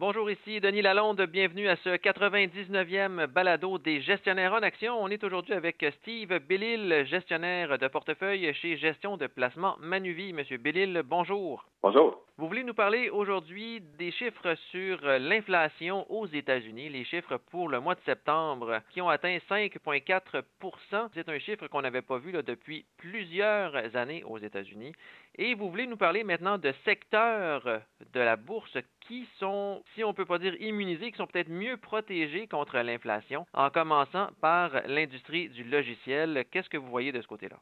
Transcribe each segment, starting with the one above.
Bonjour, ici Denis Lalonde. Bienvenue à ce 99e balado des gestionnaires en action. On est aujourd'hui avec Steve Bellil, gestionnaire de portefeuille chez Gestion de placement Manuvie. Monsieur Bellil, bonjour. Bonjour. Vous voulez nous parler aujourd'hui des chiffres sur l'inflation aux États-Unis, les chiffres pour le mois de septembre qui ont atteint 5,4% C'est un chiffre qu'on n'avait pas vu là, depuis plusieurs années aux États-Unis. Et vous voulez nous parler maintenant de secteurs de la bourse qui sont, si on peut pas dire immunisés, qui sont peut-être mieux protégés contre l'inflation, en commençant par l'industrie du logiciel. Qu'est-ce que vous voyez de ce côté-là?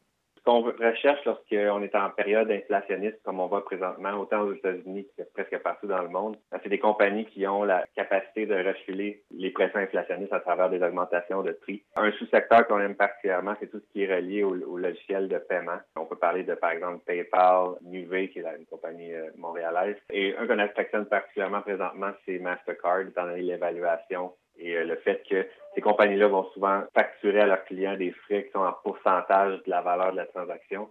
Qu'on recherche lorsqu'on est en période inflationniste, comme on voit présentement, autant aux États-Unis que presque partout dans le monde, ben, c'est des compagnies qui ont la capacité de refiler les pressions inflationnistes à travers des augmentations de prix. Un sous-secteur qu'on aime particulièrement, c'est tout ce qui est relié au, logiciel de paiement. On peut parler de, par exemple, PayPal, Nuvei, qui est une compagnie euh, montréalaise. Et un qu'on affectionne particulièrement présentement, c'est Mastercard, étant donné l'évaluation et euh, le fait que ces compagnies-là vont souvent facturer à leurs clients des frais qui sont en pourcentage de la valeur de la transaction.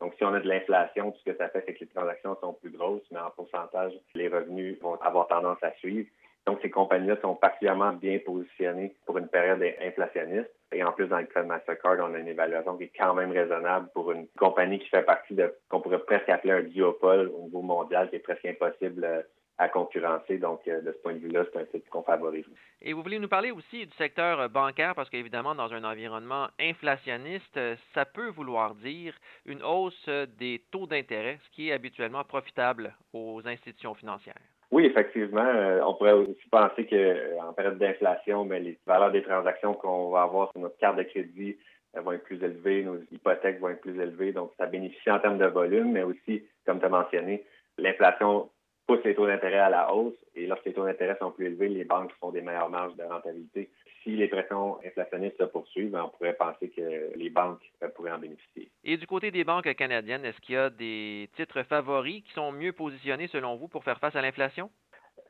Donc, si on a de l'inflation, tout ce que ça fait, c'est que les transactions sont plus grosses, mais en pourcentage, les revenus vont avoir tendance à suivre. Donc, ces compagnies-là sont particulièrement bien positionnées pour une période inflationniste. Et en plus, dans le cas de Mastercard, on a une évaluation qui est quand même raisonnable pour une compagnie qui fait partie de, qu'on pourrait presque appeler un duopole au niveau mondial, qui est presque impossible euh, à concurrencer. Donc, euh, de ce point de vue-là, c'est un site qu'on favorise. Et vous voulez nous parler aussi du secteur bancaire, parce qu'évidemment, dans un environnement inflationniste, ça peut vouloir dire une hausse des taux d'intérêt, ce qui est habituellement profitable aux institutions financières. Oui, effectivement. Euh, on pourrait aussi penser qu'en euh, période d'inflation, mais les valeurs des transactions qu'on va avoir sur notre carte de crédit vont être plus élevées, nos hypothèques vont être plus élevées, donc ça bénéficie en termes de volume, mais aussi, comme tu as mentionné, l'inflation pousse les taux d'intérêt à la hausse et lorsque les taux d'intérêt sont plus élevés, les banques font des meilleures marges de rentabilité. Si les pressions inflationnistes se poursuivent, on pourrait penser que les banques pourraient en bénéficier. Et du côté des banques canadiennes, est-ce qu'il y a des titres favoris qui sont mieux positionnés selon vous pour faire face à l'inflation?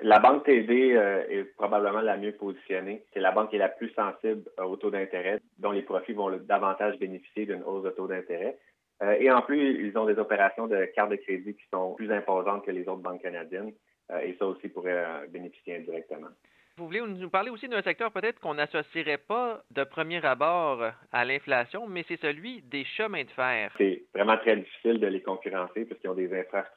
La banque TD euh, est probablement la mieux positionnée. C'est la banque qui est la plus sensible au taux d'intérêt, dont les profits vont davantage bénéficier d'une hausse de taux d'intérêt. Euh, et en plus, ils ont des opérations de carte de crédit qui sont plus imposantes que les autres banques canadiennes. Euh, et ça aussi pourrait euh, bénéficier indirectement. Vous voulez nous parler aussi d'un secteur peut-être qu'on n'associerait pas de premier abord à l'inflation, mais c'est celui des chemins de fer. C'est vraiment très difficile de les concurrencer parce qu'ils ont des infrastructures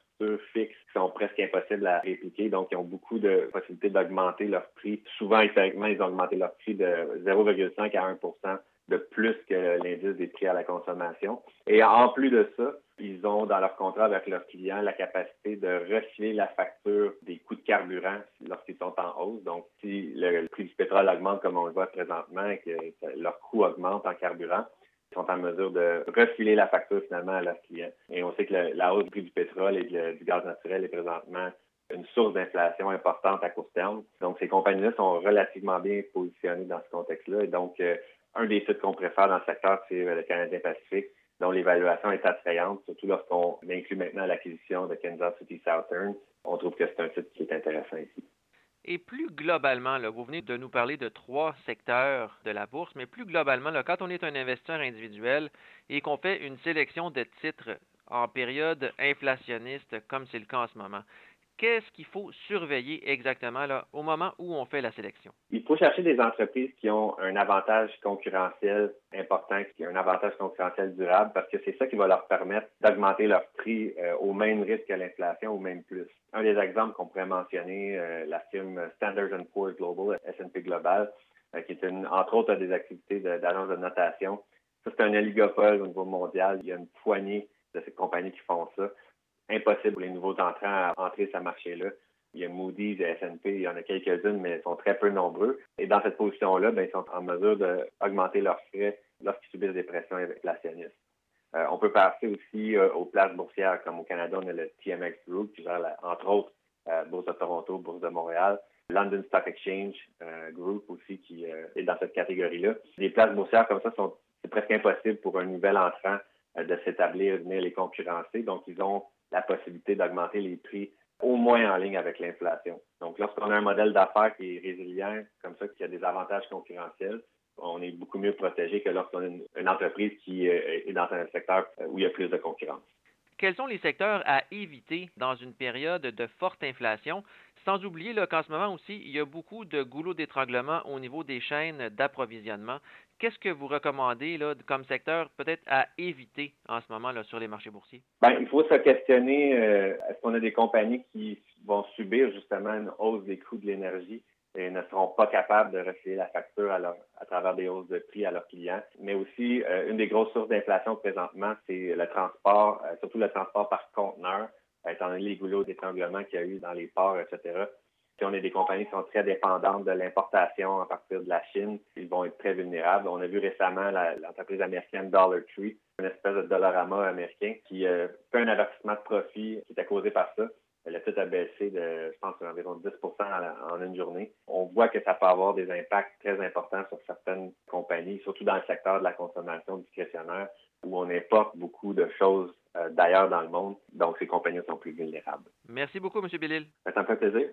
fixes qui sont presque impossibles à répliquer. Donc, ils ont beaucoup de possibilités d'augmenter leur prix. Souvent, historiquement, ils ont augmenté leur prix de 0,5 à 1 de plus que l'indice des prix à la consommation. Et en plus de ça, ils ont dans leur contrat avec leurs clients la capacité de refiler la facture des coûts de carburant lorsqu'ils sont en hausse. Donc, si le prix du pétrole augmente comme on le voit présentement et que leur coût augmente en carburant, ils sont en mesure de refiler la facture finalement à leurs clients. Et on sait que la hausse du prix du pétrole et du gaz naturel est présentement une source d'inflation importante à court terme. Donc, ces compagnies-là sont relativement bien positionnées dans ce contexte-là. Et donc, euh, un des sites qu'on préfère dans le secteur, c'est euh, le Canadien Pacifique, dont l'évaluation est attrayante, surtout lorsqu'on inclut maintenant l'acquisition de Kansas City Southern. On trouve que c'est un site qui est intéressant ici. Et plus globalement, vous venez de nous parler de trois secteurs de la bourse, mais plus globalement, quand on est un investisseur individuel et qu'on fait une sélection de titres en période inflationniste, comme c'est le cas en ce moment, qu'est-ce qu'il faut surveiller exactement là, au moment où on fait la sélection? Il faut chercher des entreprises qui ont un avantage concurrentiel important, qui ont un avantage concurrentiel durable, parce que c'est ça qui va leur permettre d'augmenter leur prix euh, au même risque que l'inflation, ou même plus. Un des exemples qu'on pourrait mentionner, euh, la firme Standard Poor's Global, S&P Global, euh, qui est une, entre autres des activités d'agence de, de notation. Ça, c'est un oligopole au niveau mondial. Il y a une poignée de ces compagnies qui font ça impossible pour les nouveaux entrants à entrer ce marché-là. Il y a Moody's et S&P, il y en a quelques-unes, mais elles sont très peu nombreux. Et dans cette position-là, ben, ils sont en mesure d'augmenter leurs frais lorsqu'ils subissent des pressions inflationnistes. Euh, on peut passer aussi euh, aux places boursières, comme au Canada, on a le TMX Group, qui gère, entre autres, euh, Bourse de Toronto, Bourse de Montréal, London Stock Exchange Group aussi, qui est dans cette catégorie-là. Des places boursières comme ça, sont c'est presque impossible pour un nouvel entrant de s'établir, venir les concurrencer. Donc, ils ont la possibilité d'augmenter les prix au moins en ligne avec l'inflation. Donc, lorsqu'on a un modèle d'affaires qui est résilient, comme ça, qui a des avantages concurrentiels, on est beaucoup mieux protégé que lorsqu'on a une, entreprise qui euh, est dans un secteur où il y a plus de concurrence. Quels sont les secteurs à éviter dans une période de forte inflation? Sans oublier qu'en ce moment aussi, il y a beaucoup de goulots d'étranglement au niveau des chaînes d'approvisionnement. Qu'est-ce que vous recommandez comme secteur peut-être à éviter en ce moment sur les marchés boursiers? Bien, il faut se questionner, euh, est-ce qu'on a des compagnies qui vont subir justement une hausse des coûts de l'énergie? Et ne seront pas capables de refiler la facture à, à travers des hausses de prix à leurs clients. Mais aussi, euh, une des grosses sources d'inflation présentement, c'est le transport, euh, surtout le transport par conteneur, étant donné les goulots d'étranglement qu'il y a eu dans les ports, etc. Si on est des compagnies qui sont très dépendantes de l'importation à partir de la Chine, ils vont être très vulnérables. On a vu récemment l'entreprise américaine Dollar Tree, une espèce de dollarama américain qui euh, fait un avertissement de profit qui était causé par ça. Le titre a baissé de, je pense, environ 10 en une journée. On voit que ça peut avoir des impacts très importants sur certaines compagnies, surtout dans le secteur de la consommation discrétionnaire, où on importe beaucoup de choses euh, d'ailleurs dans le monde. Donc, ces compagnies sont plus vulnérables. Merci beaucoup, M. Bellil. Ça me fait plaisir.